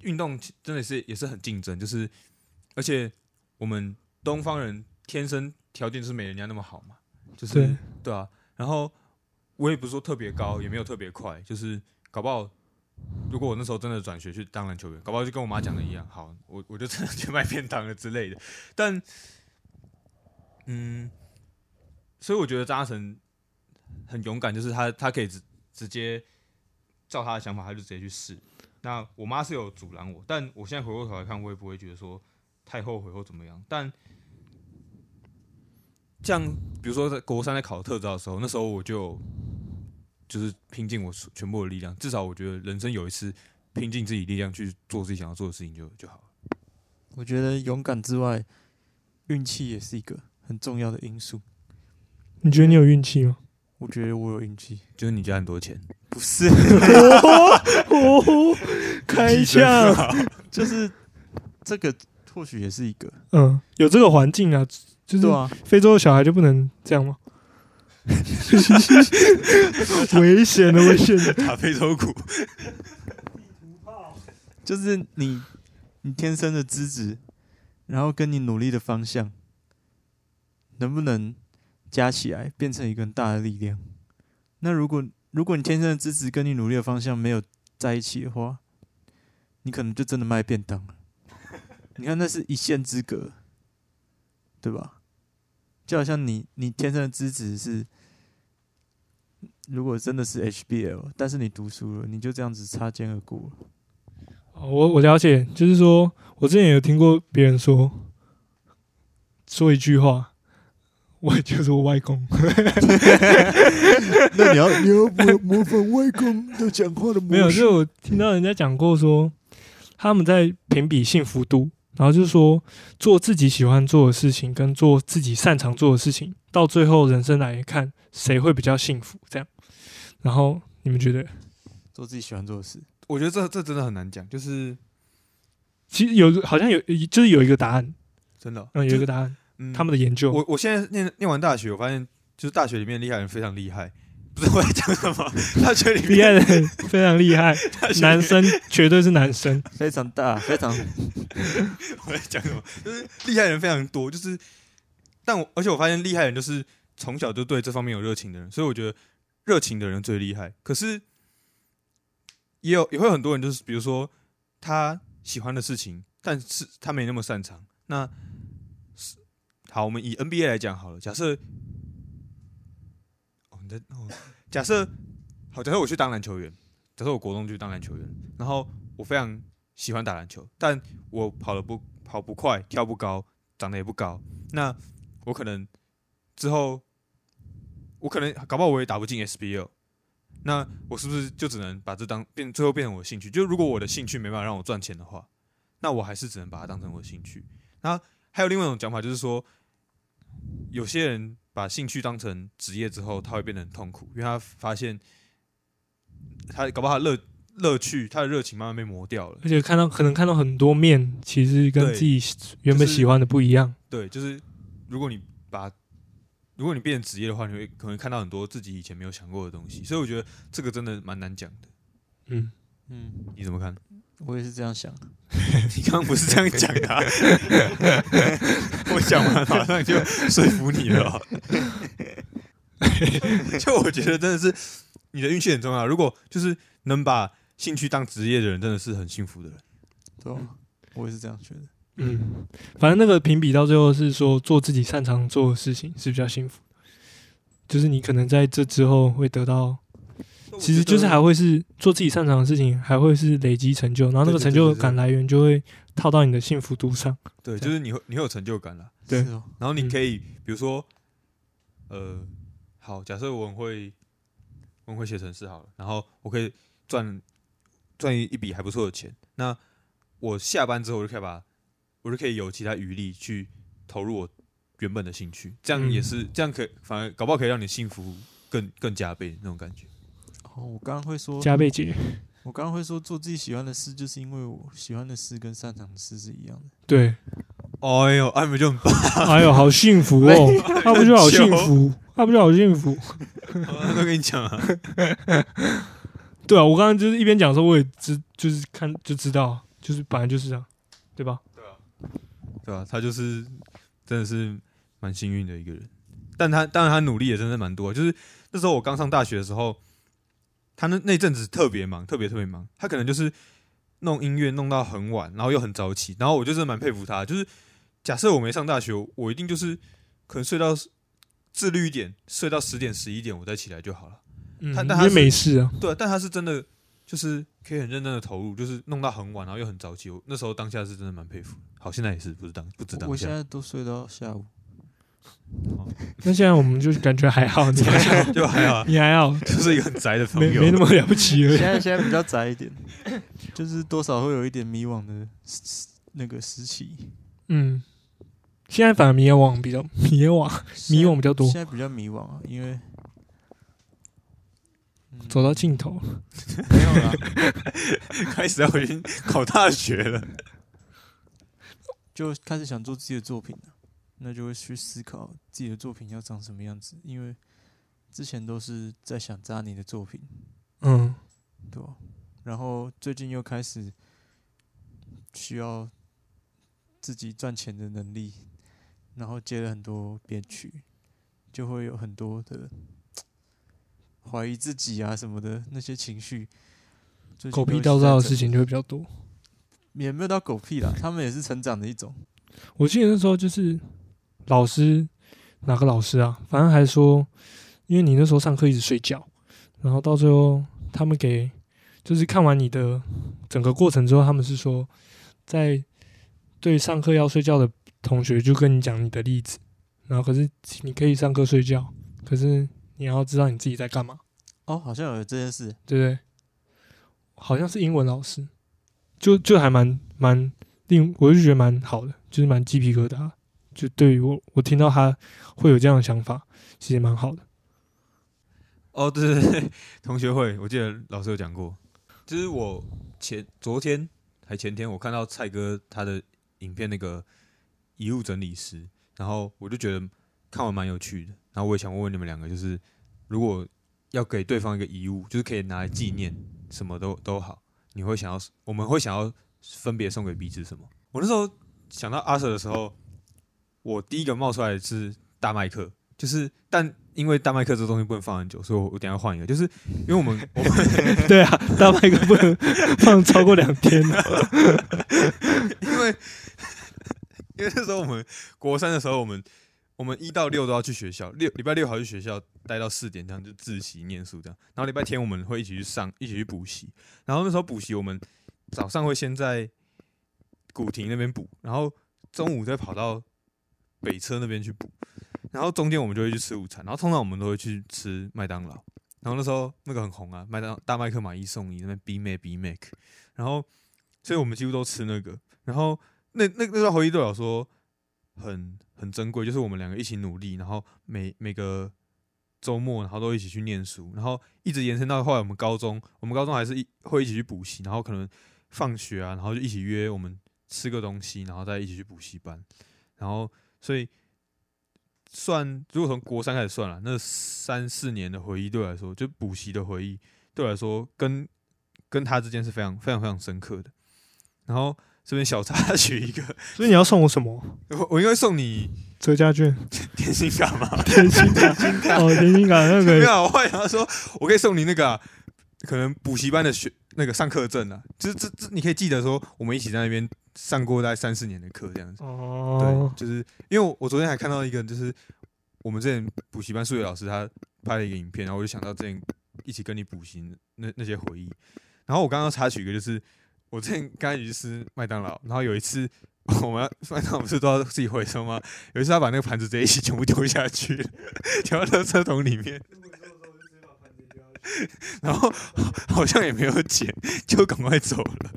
运动真的是也是很竞争，就是而且我们东方人天生条件就是没人家那么好嘛，就是对对啊。然后我也不是说特别高，也没有特别快，就是搞不好，如果我那时候真的转学去当篮球员，搞不好就跟我妈讲的一样，好，我我就真的去卖便当了之类的。但，嗯，所以我觉得张嘉诚很勇敢，就是他他可以直直接照他的想法，他就直接去试。那我妈是有阻拦我，但我现在回过头来看，我也不会觉得说太后悔或怎么样。但像比如说在国三在考特招的时候，那时候我就就是拼尽我全部的力量，至少我觉得人生有一次拼尽自己力量去做自己想要做的事情就就好了。我觉得勇敢之外，运气也是一个很重要的因素。你觉得你有运气吗？我觉得我有运气，就是你家很多钱，不是，哦，开枪，就是这个或许也是一个，嗯，有这个环境啊，就是啊，非洲的小孩就不能这样吗？危险的，危险的。打非洲鼓，就是你你天生的资质，然后跟你努力的方向，能不能加起来变成一个很大的力量？那如果如果你天生的资质跟你努力的方向没有在一起的话，你可能就真的卖便当了。你看，那是一线之隔，对吧？就好像你你天生的资质是，如果真的是 HBL，但是你读书了，你就这样子擦肩而过了。我我了解，就是说我之前有听过别人说说一句话，我就是我外公。那你要你要模模仿外公的讲话的模式没有，就我听到人家讲过说，他们在评比幸福度，然后就是说做自己喜欢做的事情跟做自己擅长做的事情，到最后人生来看谁会比较幸福？这样，然后你们觉得？做自己喜欢做的事。我觉得这这真的很难讲，就是其实有好像有就是有一个答案，真的，嗯，有一个答案，嗯他们的研究，我我现在念念完大学，我发现就是大学里面厉害人非常厉害。不是我在讲什么，大学里面厉害的人非常厉害，男生绝对是男生，非常大，非常 我在讲什么？就是厉害人非常多，就是，但我而且我发现厉害人就是从小就对这方面有热情的人，所以我觉得热情的人最厉害。可是也有也会有很多人，就是比如说他喜欢的事情，但是他没那么擅长。那是好，我们以 NBA 来讲好了，假设哦，你在哦，假设好，假设我去当篮球员，假设我国中去当篮球员，然后我非常喜欢打篮球，但我跑得不跑不快，跳不高，长得也不高，那我可能之后我可能搞不好我也打不进 SBL，那我是不是就只能把这当变最后变成我的兴趣？就如果我的兴趣没办法让我赚钱的话，那我还是只能把它当成我的兴趣。然后还有另外一种讲法，就是说有些人把兴趣当成职业之后，他会变得很痛苦，因为他发现他搞不好他乐乐趣，他的热情慢慢被磨掉了。而且看到可能看到很多面，其实跟自己原本喜欢的不一样。对，就是如果你把如果你变成职业的话，你会可能看到很多自己以前没有想过的东西，所以我觉得这个真的蛮难讲的。嗯，嗯，你怎么看？我也是这样想。你刚刚不是这样讲的、啊，我讲完马上就说服你了哦、就我觉得真的是你的运气很重要。如果就是能把兴趣当职业的人，真的是很幸福的人。对吧？我也是这样觉得。嗯，反正那个评比到最后是说做自己擅长做的事情是比较幸福，就是你可能在这之后会得到，其实就是还会是做自己擅长的事情，还会是累积成就，然后那个成就感来源就会套到你的幸福度上。对，就是你会你会有成就感了。对然后你可以，比如说，呃，好，假设我很会，我很会写程式好了，然后我可以赚赚一笔还不错的钱。那我下班之后，我就可以把，我就可以有其他余力去投入我原本的兴趣，这样嗯也是、这样可以反而搞不好可以让你幸福更更加倍那种感觉。哦，我刚刚会说，加倍解，我刚刚会说做自己喜欢的事，就是因为我喜欢的事跟擅长的事是一样的。对，哎呦，安美就很棒，哎呦，好幸福哦，他不就好幸福，他不就好幸福。我都跟你讲啊，对啊，我刚刚就是一边讲的时候，我也知就是看就知道，就是本来就是这样，对吧？对啊，对啊、他就是真的是蛮幸运的一个人，但他当然他努力也真的蛮多。就是那时候我刚上大学的时候，他那那阵子特别忙，特别特别忙。他可能就是弄音乐弄到很晚，然后又很早起，然后我就真的蛮佩服他。就是假设我没上大学，我一定就是可能睡到自律一点，睡到十点十一点我再起来就好了。嗯，他但他是因为没事啊，对，但他是真的就是可以很认真的投入，就是弄到很晚，然后又很早起。我那时候当下是真的蛮佩服。好，现在也是不是当不知当下我现。在都睡到下午，那现在我们就感觉还好，你 还好，就还好，你还好，就是一个很宅的朋友，没没那么了不起而现。在现在比较宅一点，就是多少会有一点迷惘的时那个时期。嗯，现在反而迷惘比较迷惘，迷惘比较多。现，在比较迷惘啊，因为、嗯。走到尽头。没有啦，开始要已经考大学了。就开始想做自己的作品了，那就会去思考自己的作品要长什么样子，因为之前都是在想扎你的作品，嗯，对吧？然后最近又开始需要自己赚钱的能力，然后接了很多编曲，就会有很多的 怀疑自己啊什么的那些情绪。狗屁倒灶的事情就会比较多。也没有到狗屁啦，他们也是成长的一种。我记得那时候就是老师哪个老师啊，反正还说，因为你那时候上课一直睡觉，然后到最后他们给就是看完你的整个过程之后，他们是说，在对上课要睡觉的同学就跟你讲你的例子，然后可是你可以上课睡觉，可是你要知道你自己在干嘛，哦，好像有这件事，对不对？好像是英文老师，就就还蛮蛮令我就觉得蛮好的，就是蛮鸡皮疙瘩。就对于我，我听到他会有这样的想法，其实蛮好的。哦，对 对对，同学会，我记得老师有讲过，就是我前昨天还前天，我看到蔡哥他的影片那个遗物整理师，然后我就觉得看完蛮有趣的，然后我也想问问你们两个，就是如果要给对方一个遗物，就是可以拿来纪念，什么都都好，你会想要，我们会想要分别送给彼此什么？我那时候想到阿 Sir 的时候，我第一个冒出来的是大麦克，就是但因为大麦克这东西不能放很久，所以我我等下换一个，就是因为我们我们 对啊，大麦克不能放超过两天的。因为因为那时候我们国三的时候，我们我们一到六都要去学校，六礼拜六还要去学校待到四点，这样就自习念书这样。然后礼拜天我们会一起去上，一起去补习。然后那时候补习，我们早上会先在古亭那边补，然后中午再跑到北车那边去补，然后中间我们就会去吃午餐。然后通常我们都会去吃麦当劳。然后那时候那个很红啊，麦当大麦克买一送一，那边 B 麦 B 麦然后所以我们几乎都吃那个。然后那那那段回忆对我来说很很珍贵，就是我们两个一起努力，然后每每个周末，然后都一起去念书，然后一直延伸到后来我们高中，我们高中还是一会一起去补习，然后可能放学啊，然后就一起约我们吃个东西，然后再一起去补习班，然后所以算如果从国三开始算了，那三四年的回忆对我来说，就补习的回忆对我来说，跟跟他之间是非常非常非常深刻的。然后这边小插曲一个，所以你要送我什么？我我应该送你折价券、甜心卡吗？甜心卡、哦，甜心卡那个没有，我还想要说，我可以送你那个啊、可能补习班的学那个上课证啊，就是这这你可以记得说，我们一起在那边上过大概三四年的课这样子。哦对，，就是因为我我昨天还看到一个，就是我们之前补习班数学老师他拍了一个影片，然后我就想到之前一起跟你补习那那些回忆。然后我刚刚插曲一个，就是我之前跟他一起去吃麦当劳，然后有一次 我们麦当劳不是都要自己回收吗？有一次他把那个盘子直接一起全部丢下去了，丢到垃圾桶里面。然后好像也没有钱，就赶快走了。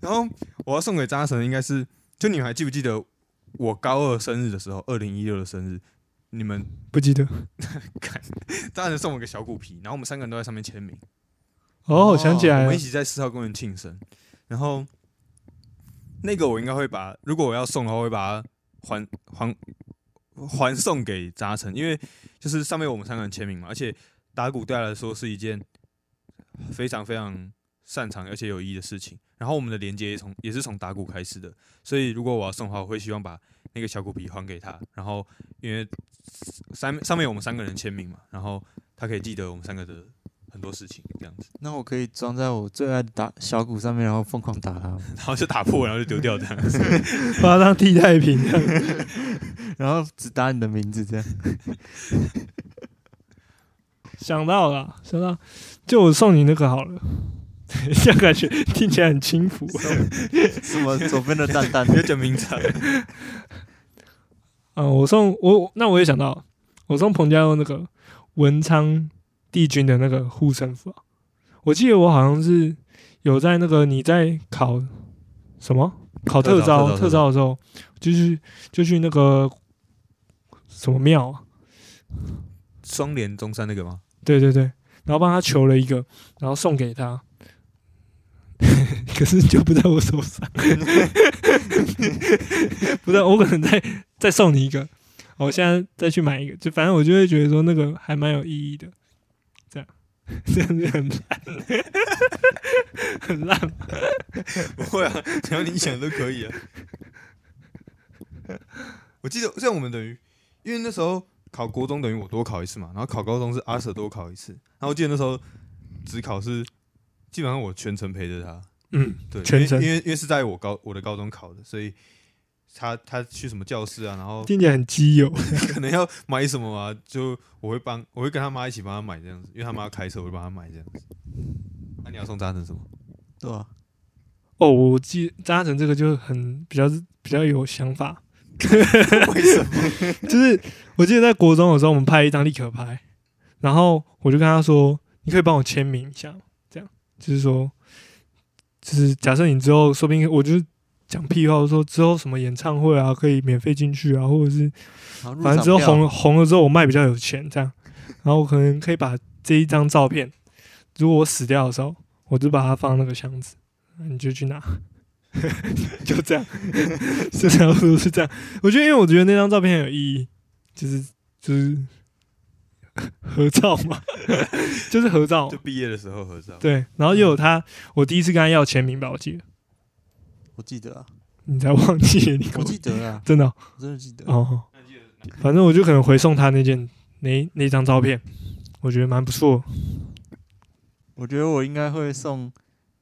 然后我要送给扎神，应该是就你们还记不记得我高二生日的时候，二零一六的生日，你们不记得 当然送我个小骨皮，然后我们三个人都在上面签名。哦，我想起来了我们一，起在四号公园庆生，然后那个我应该会把，如果我要送的话，我会把它还还还送给扎成，因为就是上面我们三个人签名嘛，而且打鼓对他来说是一件非常非常擅长而且有意义的事情。然后我们的连接也从也是从打鼓开始的，所以如果我要送的话，我会希望把那个小鼓皮还给他。然后因为三上面有我们三个人签名嘛，然后他可以记得我们三个的很多事情，这样子。那我可以装在我最爱的打小鼓上面，然后疯狂打它，然后就打破，然后就丢掉这样子。把它当替代品。然后只打你的名字这样。想到了，想到，就我送你那个好了，这样感觉听起来很轻浮。什么左边的蛋蛋你要讲名字啊，嗯，我送我那我也想到，我送彭佳佑那个文昌帝君的那个护身符啊，我记得我好像是有在那个你在考什么？考特招特招的时候，就去就去那个什么庙啊，双联中山那个吗？对对对，然后帮他求了一个，然后送给他，可是就不在我手上，不是我可能再再送你一个，我现在再去买一个，就反正我就会觉得说那个还蛮有意义的，这样子很烂，很烂，不会啊，只要你想都可以啊。我记得，像我们等于，因为那时候考国中等于我多考一次嘛，然后考高中是阿 Sir 多考一次，然后我记得那时候只考是基本上我全程陪着他，嗯，对，全程。因为因为是在我高我的高中考的，所以他他去什么教室啊，然后听起来很基友，可能要买什么啊，就我会帮我会跟他妈一起帮他买这样子，因为他妈要开车，我会帮他买这样子。那、你要送扎成什么？对啊？哦，我记扎成这个就很比较比较有想法，为什么？就是我记得在国中的时候，我们拍一张立可拍，然后我就跟他说：“你可以帮我签名一下吗，这样就是说，就是假设你之后说不定我就是讲屁话，说之后什么演唱会啊可以免费进去啊，或者是反正之后红了红了之后我卖比较有钱这样，然后我可能可以把这一张照片，如果我死掉的时候，我就把它放那个箱子，你就去拿。”就这样，就差不多是这样。我觉得，因为我觉得那张照片很有意义，就是 就是合照嘛，就是合照就。毕业的时候合照。对，然后又有他，我第一次跟他要签名吧，我记得，我记得啊，你才忘记 我我记得啊，真的哦我真的记得。哦，反正我就可能回送他那件那那张照片，我觉得蛮不错。我觉得我应该会送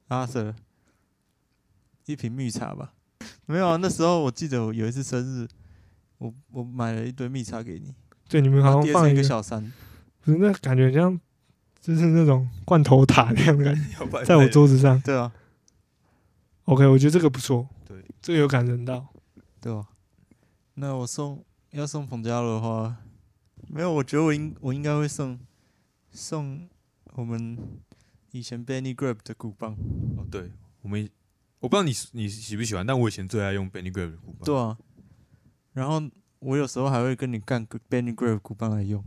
阿 Sir 一瓶蜜茶吧。没有啊，那时候我记得我有一次生日，我我买了一堆蜜茶给你，对，你们好像放一个，个小山。不是那感觉很像，就是那种罐头塔那样的感觉，在我桌子上。对啊，OK，我觉得这个不错，对，这个有感人到。对吧？那我送要送彭佳乐的话，没有，我觉得我应我应该会送送我们以前 Benny Grab 的鼓棒。哦，对，我们我不知道你你喜不喜欢，但我以前最爱用 Benny Grab 的鼓棒。对啊，然后我有时候还会跟你干 Benny Grab 鼓棒来用。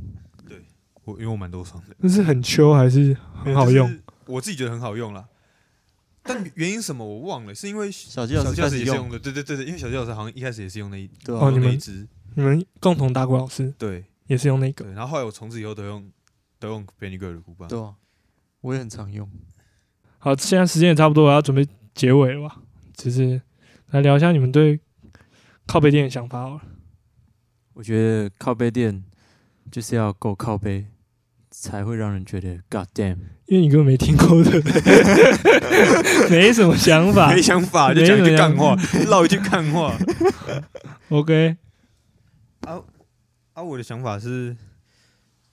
对我因为我蛮多双的，那是很秋还是很好用？就是我自己觉得很好用啦。但原因什么我忘了，是因为小鸡老师开始用师也是用，的，对对对对，因为小鸡老师好像一开始也是用那一对啊，哦你们一支，你们共同打鼓老师对也是用那个？对，然后后来我从此以后都用都用 Benny Grab 的鼓棒。对啊，我也很常用。好，现在时间也差不多，我要准备结尾了吧？就是来聊一下你们对靠背垫的想法好了。我觉得靠背垫就是要够靠背，才会让人觉得 God damn。因为你根本没听过的，没什么想法没。想法就讲一句干话，唠一句干话。OK，啊啊，我的想法是，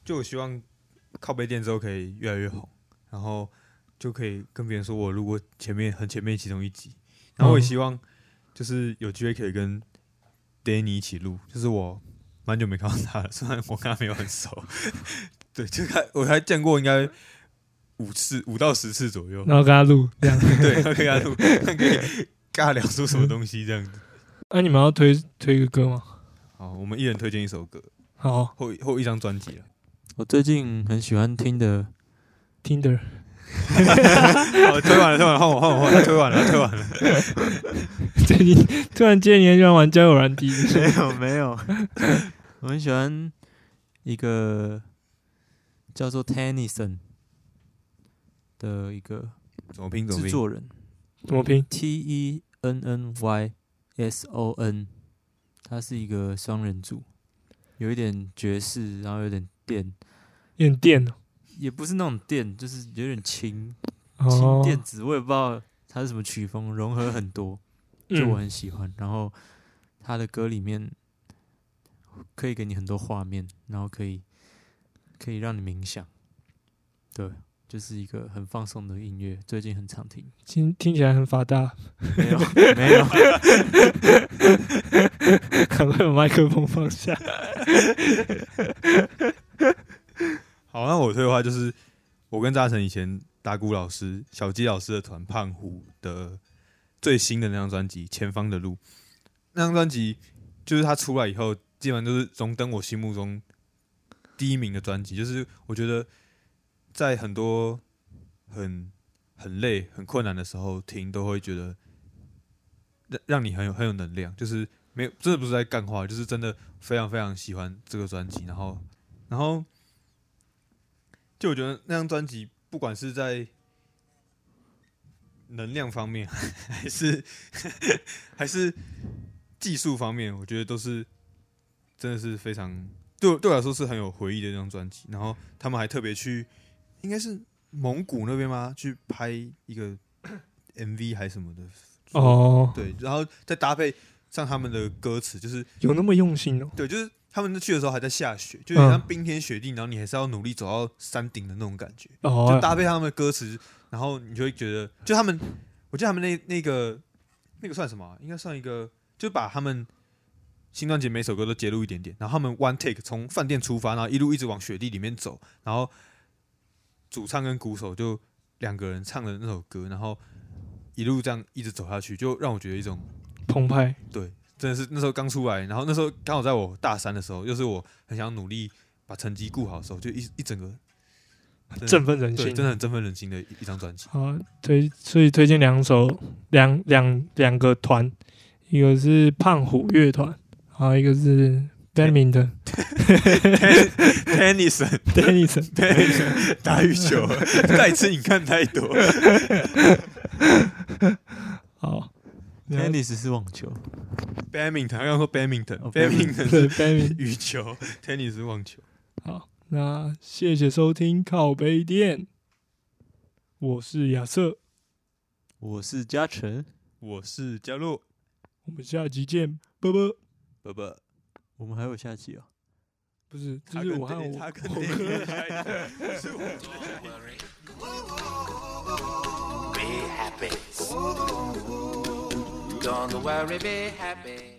就我希望靠背店之后可以越来越红，然后就可以跟别人说我录过前面很前面其中一集，然后我也嗯希望就是有机会可以跟 Danny 一起录，就是我蛮久没看到他了，虽然我跟他没有很熟，对，就他我还见过应该五次五到十次左右，然后跟他录这样。对，然后跟他录，看可以尬聊出什么东西这样子。那、你们要推推一个歌吗？好，我们一人推荐一首歌好或或一张专辑了。我最近很喜欢听的，，Tinder，好，推完了，推完了，换我，换我，换我，推完了，推完了。最近突然间你很喜欢玩交友软体，没有没有，我很喜欢一个叫做 Tennyson 的一个怎么拼？制作人。怎么拼？T E N N Y S O N，他是一个双人组，有一点爵士，然后有点电，有点电。哦。也不是那种电，就是有点轻。轻哦，电子，我也不知道他是什么曲风，融合很多，就我嗯很喜欢。然后他的歌里面可以给你很多画面，然后可以可以让你冥想，对，就是一个很放松的音乐。最近很常听，听听起来很发达，没有 没有，赶快把麦克风放下。好，那我推的话就是我跟扎成以前打鼓老师小鸡老师的团胖虎的最新的那张专辑《前方的路》。那张专辑就是他出来以后，基本上都是荣登我心目中第一名的专辑。就是我觉得在很多很很累、很困难的时候听，都会觉得让让你很有很有能量。就是没有真的不是在干话，就是真的非常非常喜欢这个专辑。然后，然后。就我觉得那张专辑，不管是在能量方面，还是 还是技术方面，我觉得都是真的是非常对我对我来说是很有回忆的那张专辑。然后他们还特别去，应该是蒙古那边吗？去拍一个 MV 还是什么的。哦，对，然后再搭配上他们的歌词，就是有那么用心哦。对，就是他们去的时候还在下雪，就有像冰天雪地，然后你还是要努力走到山顶的那种感觉。就哦，搭配他们的歌词，然后你就会觉得，就他们，我记得他们那那个那个算什么啊、应该算一个，就把他们新专辑每首歌都揭露一点点，然后他们 one take 从饭店出发，然后一路一直往雪地里面走，然后主唱跟鼓手就两个人唱的那首歌，然后一路这样一直走下去，就让我觉得一种澎湃，对，真的是那时候刚出来，然后那时候刚好在我大三的时候，又是我很想努力把成绩顾好的时候，就一一整个振奋人，心，真的很振奋人心的一一张专辑。好，推所以推荐两首两两两个团，一个是胖虎乐团，还有一个是 badminton Tennyson tennis。Tennyson 打羽球，再次你看太多。好 tennis 是网球，Badminton，他刚刚说 Badminton，哦 Badminton 是 badminton。羽球，Tennis 是网球。好，那谢谢收听靠杯店，我是亚瑟，我是嘉诚，我是嘉洛，我们下集见，啵啵。伯伯，我们还有下集哦。不是，就是我和我，他跟我 Danny 的下一个是我的 Be happy. Don't worry, be happy.